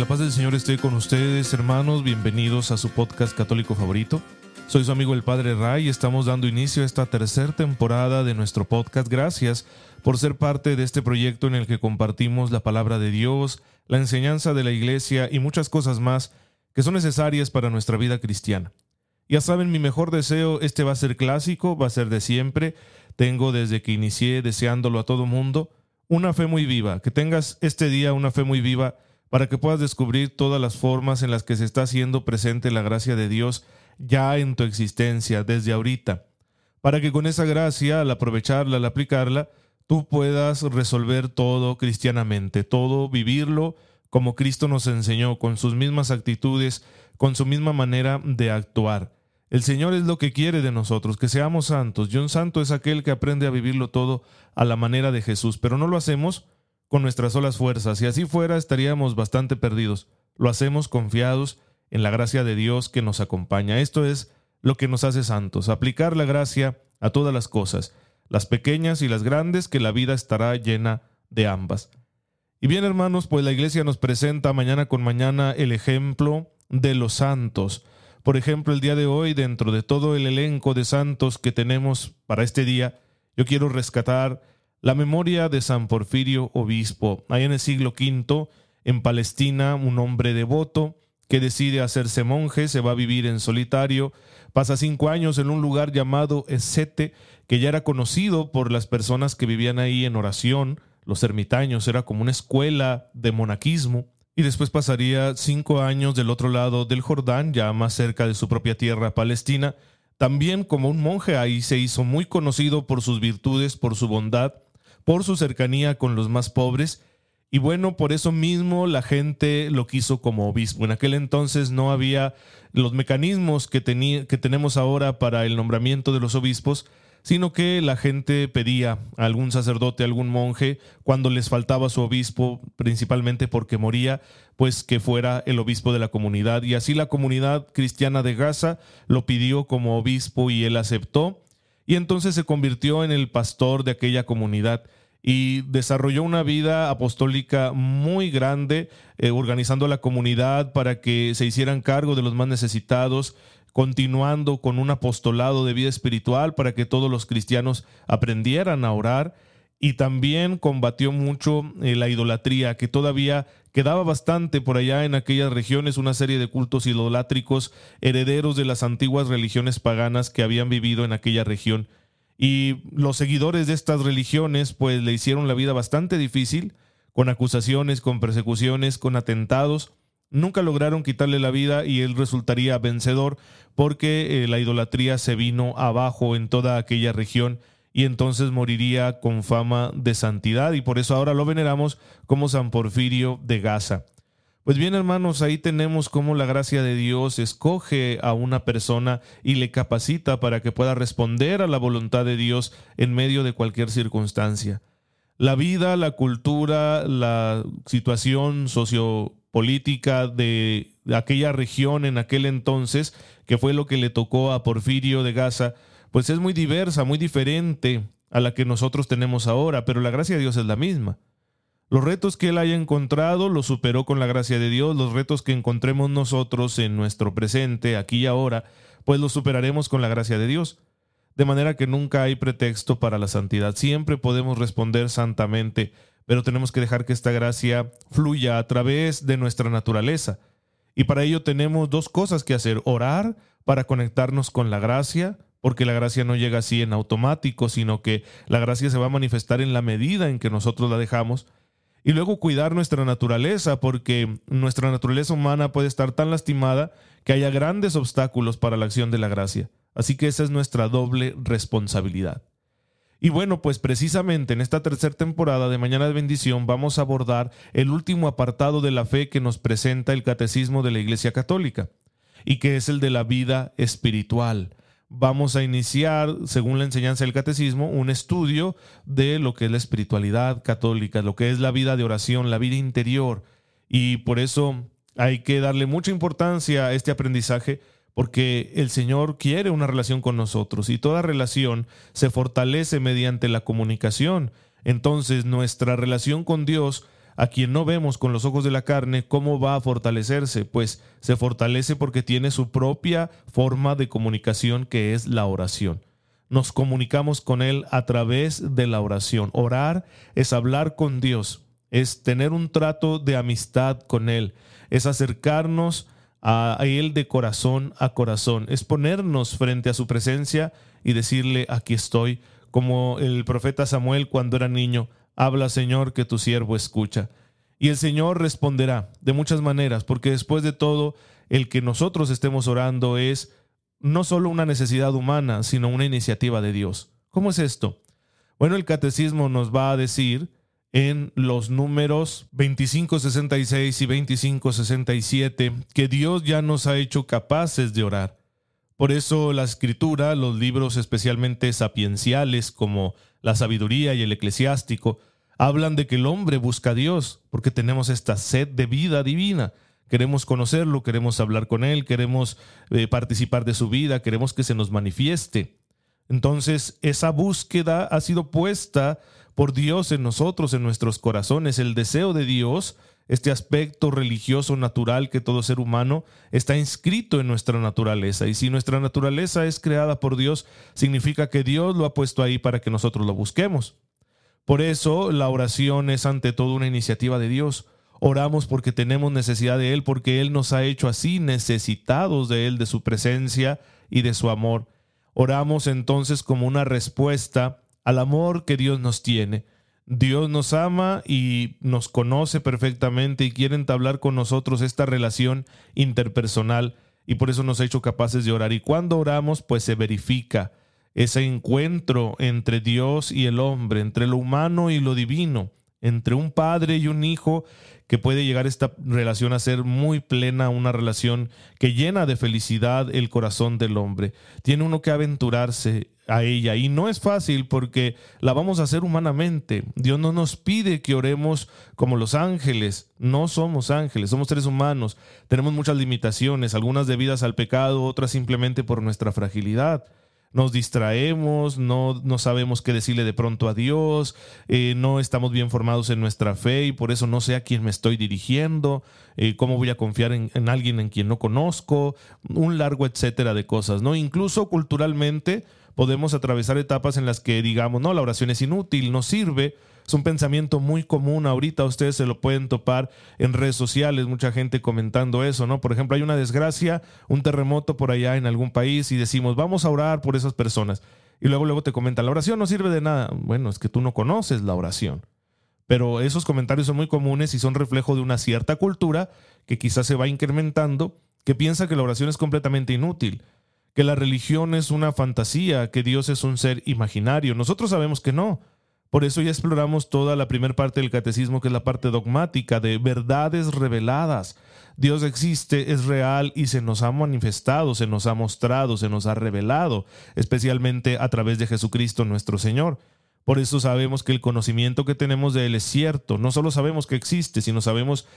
La paz del Señor esté con ustedes, hermanos. Bienvenidos a su podcast católico favorito. Soy su amigo el Padre Ray y estamos dando inicio a esta tercera temporada de nuestro podcast. Gracias por ser parte de este proyecto en el que compartimos la palabra de Dios, la enseñanza de la Iglesia y muchas cosas más que son necesarias para nuestra vida cristiana. Ya saben, mi mejor deseo, este va a ser clásico, va a ser de siempre. Tengo desde que inicié deseándolo a todo mundo, una fe muy viva, que tengas este día una fe muy viva para que puedas descubrir todas las formas en las que se está haciendo presente la gracia de Dios ya en tu existencia desde ahorita, para que con esa gracia, al aprovecharla, al aplicarla, tú puedas resolver todo cristianamente, todo vivirlo como Cristo nos enseñó, con sus mismas actitudes, con su misma manera de actuar. El Señor es lo que quiere de nosotros, que seamos santos, y un santo es aquel que aprende a vivirlo todo a la manera de Jesús, pero no lo hacemos con nuestras solas fuerzas. Si así fuera, estaríamos bastante perdidos. Lo hacemos confiados en la gracia de Dios que nos acompaña. Esto es lo que nos hace santos, aplicar la gracia a todas las cosas, las pequeñas y las grandes, que la vida estará llena de ambas. Y bien, hermanos, pues la iglesia nos presenta mañana con mañana el ejemplo de los santos. Por ejemplo, el día de hoy, dentro de todo el elenco de santos que tenemos para este día, yo quiero rescatar la memoria de San Porfirio Obispo, ahí en el siglo V, en Palestina, un hombre devoto que decide hacerse monje, se va a vivir en solitario, pasa cinco años en un lugar llamado Esete, que ya era conocido por las personas que vivían ahí en oración, los ermitaños, era como una escuela de monaquismo, y después pasaría cinco años del otro lado del Jordán, ya más cerca de su propia tierra palestina, también como un monje ahí se hizo muy conocido por sus virtudes, por su bondad, por su cercanía con los más pobres, y bueno, por eso mismo la gente lo quiso como obispo. En aquel entonces no había los mecanismos que, que tenemos ahora para el nombramiento de los obispos, sino que la gente pedía a algún sacerdote, a algún monje, cuando les faltaba su obispo, principalmente porque moría, pues que fuera el obispo de la comunidad. Y así la comunidad cristiana de Gaza lo pidió como obispo y él aceptó y entonces se convirtió en el pastor de aquella comunidad y desarrolló una vida apostólica muy grande, eh, organizando la comunidad para que se hicieran cargo de los más necesitados, continuando con un apostolado de vida espiritual para que todos los cristianos aprendieran a orar y también combatió mucho eh, la idolatría, que todavía quedaba bastante por allá en aquellas regiones, una serie de cultos idolátricos herederos de las antiguas religiones paganas que habían vivido en aquella región. Y los seguidores de estas religiones pues le hicieron la vida bastante difícil, con acusaciones, con persecuciones, con atentados. Nunca lograron quitarle la vida y él resultaría vencedor porque eh, la idolatría se vino abajo en toda aquella región y entonces moriría con fama de santidad y por eso ahora lo veneramos como San Porfirio de Gaza. Pues bien, hermanos, ahí tenemos cómo la gracia de Dios escoge a una persona y le capacita para que pueda responder a la voluntad de Dios en medio de cualquier circunstancia. La vida, la cultura, la situación sociopolítica de aquella región en aquel entonces, que fue lo que le tocó a Porfirio de Gaza, pues es muy diversa, muy diferente a la que nosotros tenemos ahora, pero la gracia de Dios es la misma. Los retos que él haya encontrado los superó con la gracia de Dios, los retos que encontremos nosotros en nuestro presente, aquí y ahora, pues los superaremos con la gracia de Dios. De manera que nunca hay pretexto para la santidad, siempre podemos responder santamente, pero tenemos que dejar que esta gracia fluya a través de nuestra naturaleza. Y para ello tenemos dos cosas que hacer, orar para conectarnos con la gracia, porque la gracia no llega así en automático, sino que la gracia se va a manifestar en la medida en que nosotros la dejamos. Y luego cuidar nuestra naturaleza, porque nuestra naturaleza humana puede estar tan lastimada que haya grandes obstáculos para la acción de la gracia. Así que esa es nuestra doble responsabilidad. Y bueno, pues precisamente en esta tercera temporada de Mañana de Bendición vamos a abordar el último apartado de la fe que nos presenta el Catecismo de la Iglesia Católica. y que es el de la vida espiritual. Vamos a iniciar, según la enseñanza del catecismo, un estudio de lo que es la espiritualidad católica, lo que es la vida de oración, la vida interior. Y por eso hay que darle mucha importancia a este aprendizaje porque el Señor quiere una relación con nosotros y toda relación se fortalece mediante la comunicación. Entonces nuestra relación con Dios a quien no vemos con los ojos de la carne, ¿cómo va a fortalecerse? Pues se fortalece porque tiene su propia forma de comunicación que es la oración. Nos comunicamos con Él a través de la oración. Orar es hablar con Dios, es tener un trato de amistad con Él, es acercarnos a Él de corazón a corazón, es ponernos frente a su presencia y decirle, aquí estoy, como el profeta Samuel cuando era niño, Habla, Señor, que tu siervo escucha. Y el Señor responderá de muchas maneras, porque después de todo, el que nosotros estemos orando es no solo una necesidad humana, sino una iniciativa de Dios. ¿Cómo es esto? Bueno, el catecismo nos va a decir en los números 2566 y 2567 que Dios ya nos ha hecho capaces de orar. Por eso la escritura, los libros especialmente sapienciales como la sabiduría y el eclesiástico, hablan de que el hombre busca a Dios porque tenemos esta sed de vida divina. Queremos conocerlo, queremos hablar con Él, queremos eh, participar de su vida, queremos que se nos manifieste. Entonces, esa búsqueda ha sido puesta por Dios en nosotros, en nuestros corazones. El deseo de Dios, este aspecto religioso natural que todo ser humano está inscrito en nuestra naturaleza. Y si nuestra naturaleza es creada por Dios, significa que Dios lo ha puesto ahí para que nosotros lo busquemos. Por eso la oración es ante todo una iniciativa de Dios. Oramos porque tenemos necesidad de Él, porque Él nos ha hecho así necesitados de Él, de su presencia y de su amor. Oramos entonces como una respuesta al amor que Dios nos tiene. Dios nos ama y nos conoce perfectamente y quiere entablar con nosotros esta relación interpersonal y por eso nos ha hecho capaces de orar. Y cuando oramos, pues se verifica ese encuentro entre Dios y el hombre, entre lo humano y lo divino, entre un padre y un hijo, que puede llegar esta relación a ser muy plena, una relación que llena de felicidad el corazón del hombre. Tiene uno que aventurarse a ella y no es fácil porque la vamos a hacer humanamente. Dios no nos pide que oremos como los ángeles, no somos ángeles, somos seres humanos, tenemos muchas limitaciones, algunas debidas al pecado, otras simplemente por nuestra fragilidad nos distraemos, no, no, sabemos qué decirle de pronto a Dios, eh, no estamos bien formados en nuestra fe y por eso no sé a quién me estoy dirigiendo, eh, cómo voy a confiar en, en, alguien en quien no conozco, un largo etcétera de cosas, ¿no? Incluso culturalmente podemos atravesar etapas en las que digamos, no, la oración es inútil, no sirve, es un pensamiento muy común ahorita, ustedes se lo pueden topar en redes sociales, mucha gente comentando eso, ¿no? Por ejemplo, hay una desgracia, un terremoto por allá en algún país y decimos, vamos a orar por esas personas. Y luego, luego te comentan, la oración no sirve de nada. Bueno, es que tú no conoces la oración. Pero esos comentarios son muy comunes y son reflejo de una cierta cultura que quizás se va incrementando, que piensa que la oración es completamente inútil, que la religión es una fantasía, que Dios es un ser imaginario. Nosotros sabemos que no. Por eso ya exploramos toda la primera parte del catecismo, que es la parte dogmática de verdades reveladas. Dios existe, es real y se nos ha manifestado, se nos ha mostrado, se nos ha revelado, especialmente a través de Jesucristo nuestro Señor. Por eso sabemos que el conocimiento que tenemos de Él es cierto. No solo sabemos que existe, sino sabemos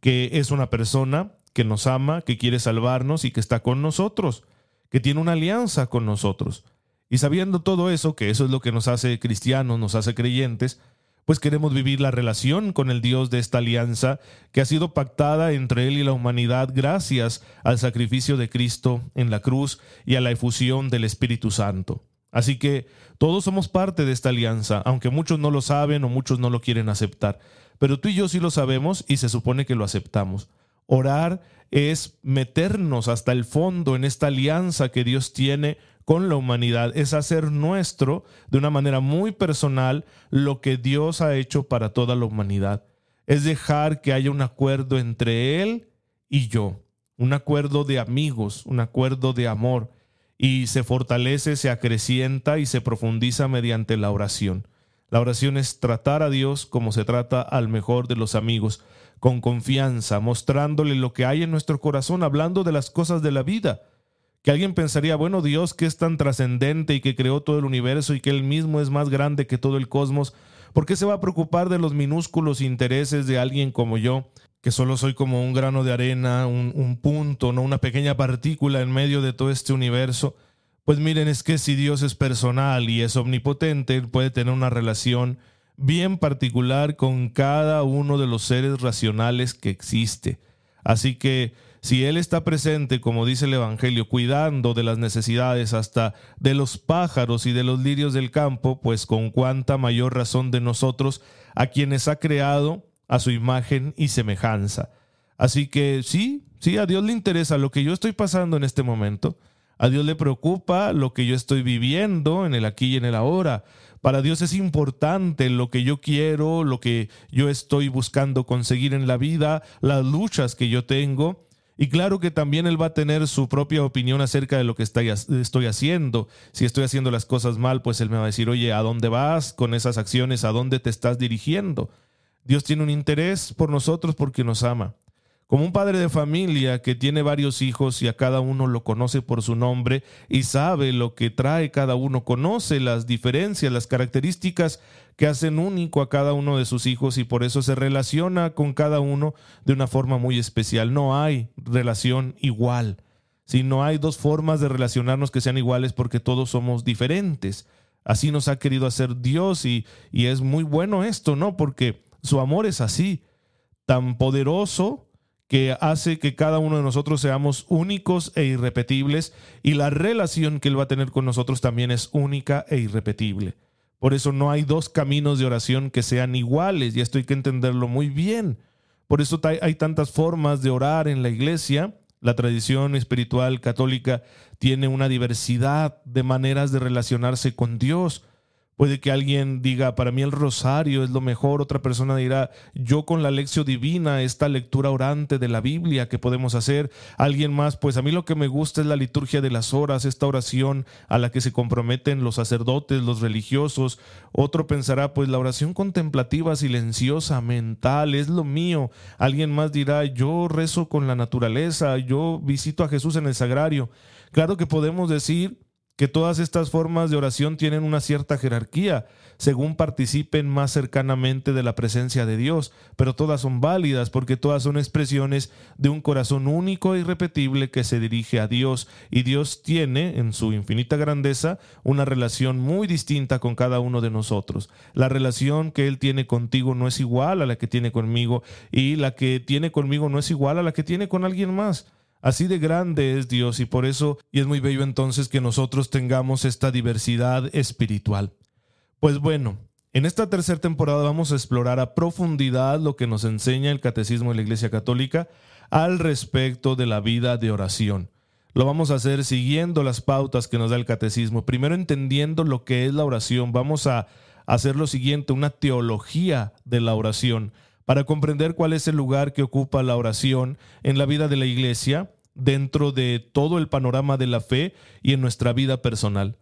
que es una persona que nos ama, que quiere salvarnos y que está con nosotros, que tiene una alianza con nosotros. Y sabiendo todo eso, que eso es lo que nos hace cristianos, nos hace creyentes, pues queremos vivir la relación con el Dios de esta alianza que ha sido pactada entre Él y la humanidad gracias al sacrificio de Cristo en la cruz y a la efusión del Espíritu Santo. Así que todos somos parte de esta alianza, aunque muchos no lo saben o muchos no lo quieren aceptar. Pero tú y yo sí lo sabemos y se supone que lo aceptamos. Orar es meternos hasta el fondo en esta alianza que Dios tiene con la humanidad, es hacer nuestro de una manera muy personal lo que Dios ha hecho para toda la humanidad. Es dejar que haya un acuerdo entre Él y yo, un acuerdo de amigos, un acuerdo de amor, y se fortalece, se acrecienta y se profundiza mediante la oración. La oración es tratar a Dios como se trata al mejor de los amigos, con confianza, mostrándole lo que hay en nuestro corazón, hablando de las cosas de la vida. Que alguien pensaría, bueno, Dios que es tan trascendente y que creó todo el universo y que Él mismo es más grande que todo el cosmos, ¿por qué se va a preocupar de los minúsculos intereses de alguien como yo, que solo soy como un grano de arena, un, un punto, no una pequeña partícula en medio de todo este universo? Pues miren, es que si Dios es personal y es omnipotente, Él puede tener una relación bien particular con cada uno de los seres racionales que existe. Así que si Él está presente, como dice el Evangelio, cuidando de las necesidades hasta de los pájaros y de los lirios del campo, pues con cuánta mayor razón de nosotros, a quienes ha creado a su imagen y semejanza. Así que sí, sí, a Dios le interesa lo que yo estoy pasando en este momento. A Dios le preocupa lo que yo estoy viviendo en el aquí y en el ahora. Para Dios es importante lo que yo quiero, lo que yo estoy buscando conseguir en la vida, las luchas que yo tengo. Y claro que también Él va a tener su propia opinión acerca de lo que estoy haciendo. Si estoy haciendo las cosas mal, pues Él me va a decir, oye, ¿a dónde vas con esas acciones? ¿A dónde te estás dirigiendo? Dios tiene un interés por nosotros porque nos ama. Como un padre de familia que tiene varios hijos y a cada uno lo conoce por su nombre y sabe lo que trae cada uno, conoce las diferencias, las características que hacen único a cada uno de sus hijos y por eso se relaciona con cada uno de una forma muy especial. No hay relación igual. Si no hay dos formas de relacionarnos que sean iguales porque todos somos diferentes. Así nos ha querido hacer Dios y, y es muy bueno esto, ¿no? Porque su amor es así, tan poderoso que hace que cada uno de nosotros seamos únicos e irrepetibles y la relación que Él va a tener con nosotros también es única e irrepetible. Por eso no hay dos caminos de oración que sean iguales y esto hay que entenderlo muy bien. Por eso hay tantas formas de orar en la iglesia. La tradición espiritual católica tiene una diversidad de maneras de relacionarse con Dios. Puede que alguien diga, para mí el rosario es lo mejor, otra persona dirá, yo con la lección divina, esta lectura orante de la Biblia que podemos hacer, alguien más, pues a mí lo que me gusta es la liturgia de las horas, esta oración a la que se comprometen los sacerdotes, los religiosos, otro pensará, pues la oración contemplativa, silenciosa, mental, es lo mío, alguien más dirá, yo rezo con la naturaleza, yo visito a Jesús en el sagrario. Claro que podemos decir que todas estas formas de oración tienen una cierta jerarquía, según participen más cercanamente de la presencia de Dios, pero todas son válidas porque todas son expresiones de un corazón único e irrepetible que se dirige a Dios, y Dios tiene, en su infinita grandeza, una relación muy distinta con cada uno de nosotros. La relación que Él tiene contigo no es igual a la que tiene conmigo, y la que tiene conmigo no es igual a la que tiene con alguien más. Así de grande es Dios y por eso, y es muy bello entonces que nosotros tengamos esta diversidad espiritual. Pues bueno, en esta tercera temporada vamos a explorar a profundidad lo que nos enseña el Catecismo de la Iglesia Católica al respecto de la vida de oración. Lo vamos a hacer siguiendo las pautas que nos da el Catecismo. Primero entendiendo lo que es la oración. Vamos a hacer lo siguiente, una teología de la oración para comprender cuál es el lugar que ocupa la oración en la vida de la iglesia, dentro de todo el panorama de la fe y en nuestra vida personal.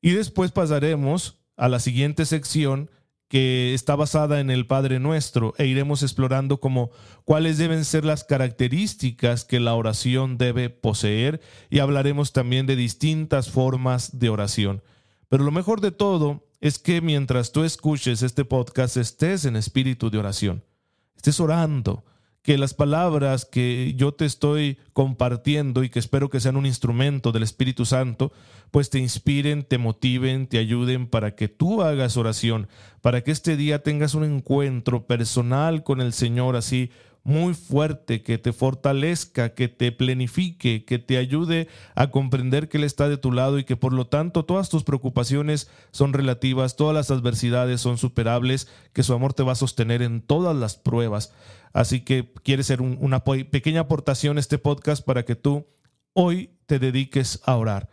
Y después pasaremos a la siguiente sección que está basada en el Padre Nuestro e iremos explorando como cuáles deben ser las características que la oración debe poseer y hablaremos también de distintas formas de oración. Pero lo mejor de todo es que mientras tú escuches este podcast estés en espíritu de oración estés orando, que las palabras que yo te estoy compartiendo y que espero que sean un instrumento del Espíritu Santo, pues te inspiren, te motiven, te ayuden para que tú hagas oración, para que este día tengas un encuentro personal con el Señor así muy fuerte, que te fortalezca, que te plenifique, que te ayude a comprender que Él está de tu lado y que por lo tanto todas tus preocupaciones son relativas, todas las adversidades son superables, que su amor te va a sostener en todas las pruebas. Así que quiere ser una pequeña aportación este podcast para que tú hoy te dediques a orar.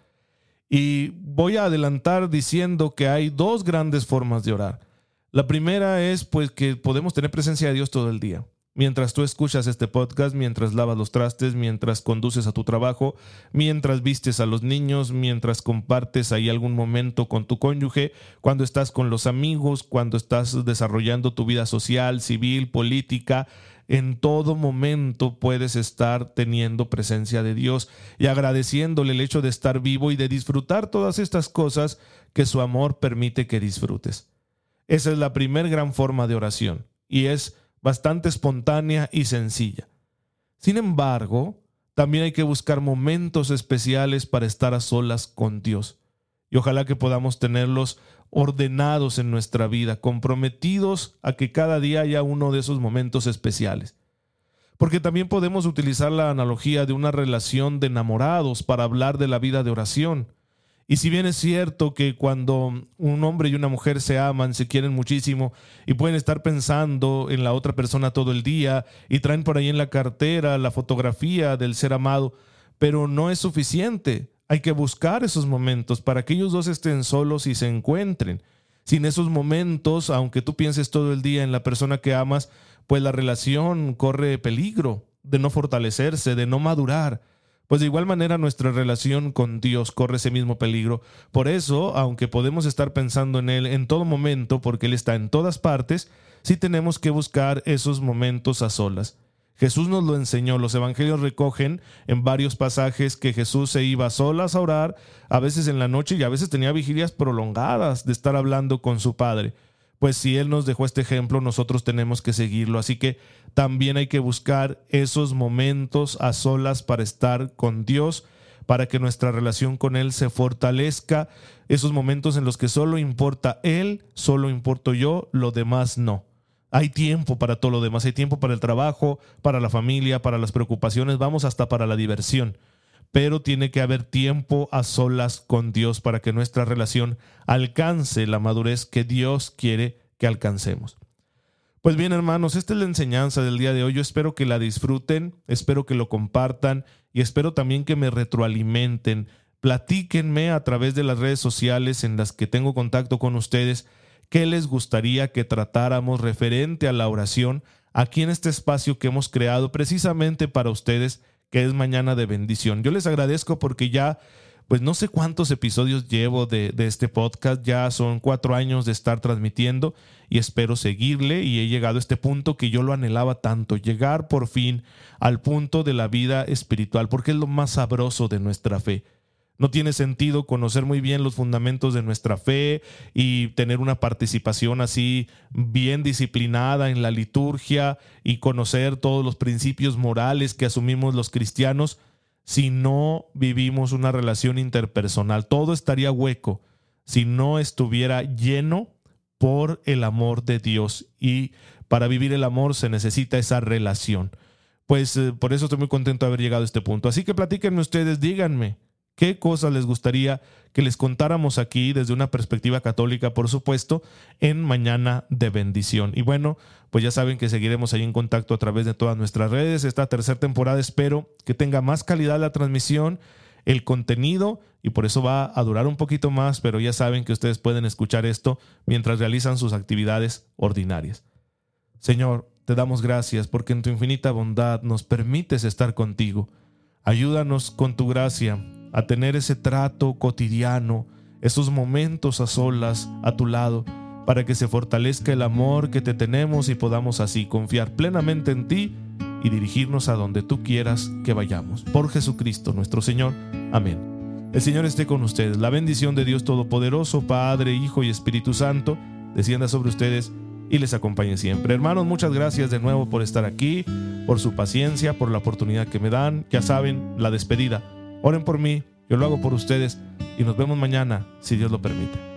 Y voy a adelantar diciendo que hay dos grandes formas de orar. La primera es pues que podemos tener presencia de Dios todo el día. Mientras tú escuchas este podcast, mientras lavas los trastes, mientras conduces a tu trabajo, mientras vistes a los niños, mientras compartes ahí algún momento con tu cónyuge, cuando estás con los amigos, cuando estás desarrollando tu vida social, civil, política, en todo momento puedes estar teniendo presencia de Dios y agradeciéndole el hecho de estar vivo y de disfrutar todas estas cosas que su amor permite que disfrutes. Esa es la primer gran forma de oración y es bastante espontánea y sencilla. Sin embargo, también hay que buscar momentos especiales para estar a solas con Dios. Y ojalá que podamos tenerlos ordenados en nuestra vida, comprometidos a que cada día haya uno de esos momentos especiales. Porque también podemos utilizar la analogía de una relación de enamorados para hablar de la vida de oración. Y si bien es cierto que cuando un hombre y una mujer se aman, se quieren muchísimo y pueden estar pensando en la otra persona todo el día y traen por ahí en la cartera la fotografía del ser amado, pero no es suficiente. Hay que buscar esos momentos para que ellos dos estén solos y se encuentren. Sin esos momentos, aunque tú pienses todo el día en la persona que amas, pues la relación corre peligro de no fortalecerse, de no madurar. Pues de igual manera nuestra relación con Dios corre ese mismo peligro. Por eso, aunque podemos estar pensando en Él en todo momento, porque Él está en todas partes, sí tenemos que buscar esos momentos a solas. Jesús nos lo enseñó, los evangelios recogen en varios pasajes que Jesús se iba solas a orar, a veces en la noche y a veces tenía vigilias prolongadas de estar hablando con su Padre. Pues si Él nos dejó este ejemplo, nosotros tenemos que seguirlo. Así que también hay que buscar esos momentos a solas para estar con Dios, para que nuestra relación con Él se fortalezca, esos momentos en los que solo importa Él, solo importo yo, lo demás no. Hay tiempo para todo lo demás, hay tiempo para el trabajo, para la familia, para las preocupaciones, vamos hasta para la diversión. Pero tiene que haber tiempo a solas con Dios para que nuestra relación alcance la madurez que Dios quiere que alcancemos. Pues bien, hermanos, esta es la enseñanza del día de hoy. Yo espero que la disfruten, espero que lo compartan y espero también que me retroalimenten. Platíquenme a través de las redes sociales en las que tengo contacto con ustedes qué les gustaría que tratáramos referente a la oración aquí en este espacio que hemos creado precisamente para ustedes, que es Mañana de Bendición. Yo les agradezco porque ya, pues no sé cuántos episodios llevo de, este podcast, ya son cuatro años de estar transmitiendo y espero seguirle y he llegado a este punto que yo lo anhelaba tanto, llegar por fin al punto de la vida espiritual, porque es lo más sabroso de nuestra fe. No tiene sentido conocer muy bien los fundamentos de nuestra fe y tener una participación así bien disciplinada en la liturgia y conocer todos los principios morales que asumimos los cristianos si no vivimos una relación interpersonal. Todo estaría hueco si no estuviera lleno por el amor de Dios y para vivir el amor se necesita esa relación. Pues eh, por eso estoy muy contento de haber llegado a este punto. Así que platíquenme ustedes, díganme qué cosas les gustaría que les contáramos aquí desde una perspectiva católica, por supuesto, en Mañana de Bendición. Y bueno, pues ya saben que seguiremos ahí en contacto a través de todas nuestras redes. Esta tercera temporada espero que tenga más calidad la transmisión, el contenido, y por eso va a durar un poquito más, pero ya saben que ustedes pueden escuchar esto mientras realizan sus actividades ordinarias. Señor, te damos gracias porque en tu infinita bondad nos permites estar contigo. Ayúdanos con tu gracia a tener ese trato cotidiano, esos momentos a solas a tu lado, para que se fortalezca el amor que te tenemos y podamos así confiar plenamente en ti y dirigirnos a donde tú quieras que vayamos. Por Jesucristo nuestro Señor. Amén. El Señor esté con ustedes. La bendición de Dios Todopoderoso, Padre, Hijo y Espíritu Santo, descienda sobre ustedes y les acompañe siempre. Hermanos, muchas gracias de nuevo por estar aquí, por su paciencia, por la oportunidad que me dan. Ya saben, la despedida Oren por mí, yo lo hago por ustedes y nos vemos mañana, si Dios lo permite.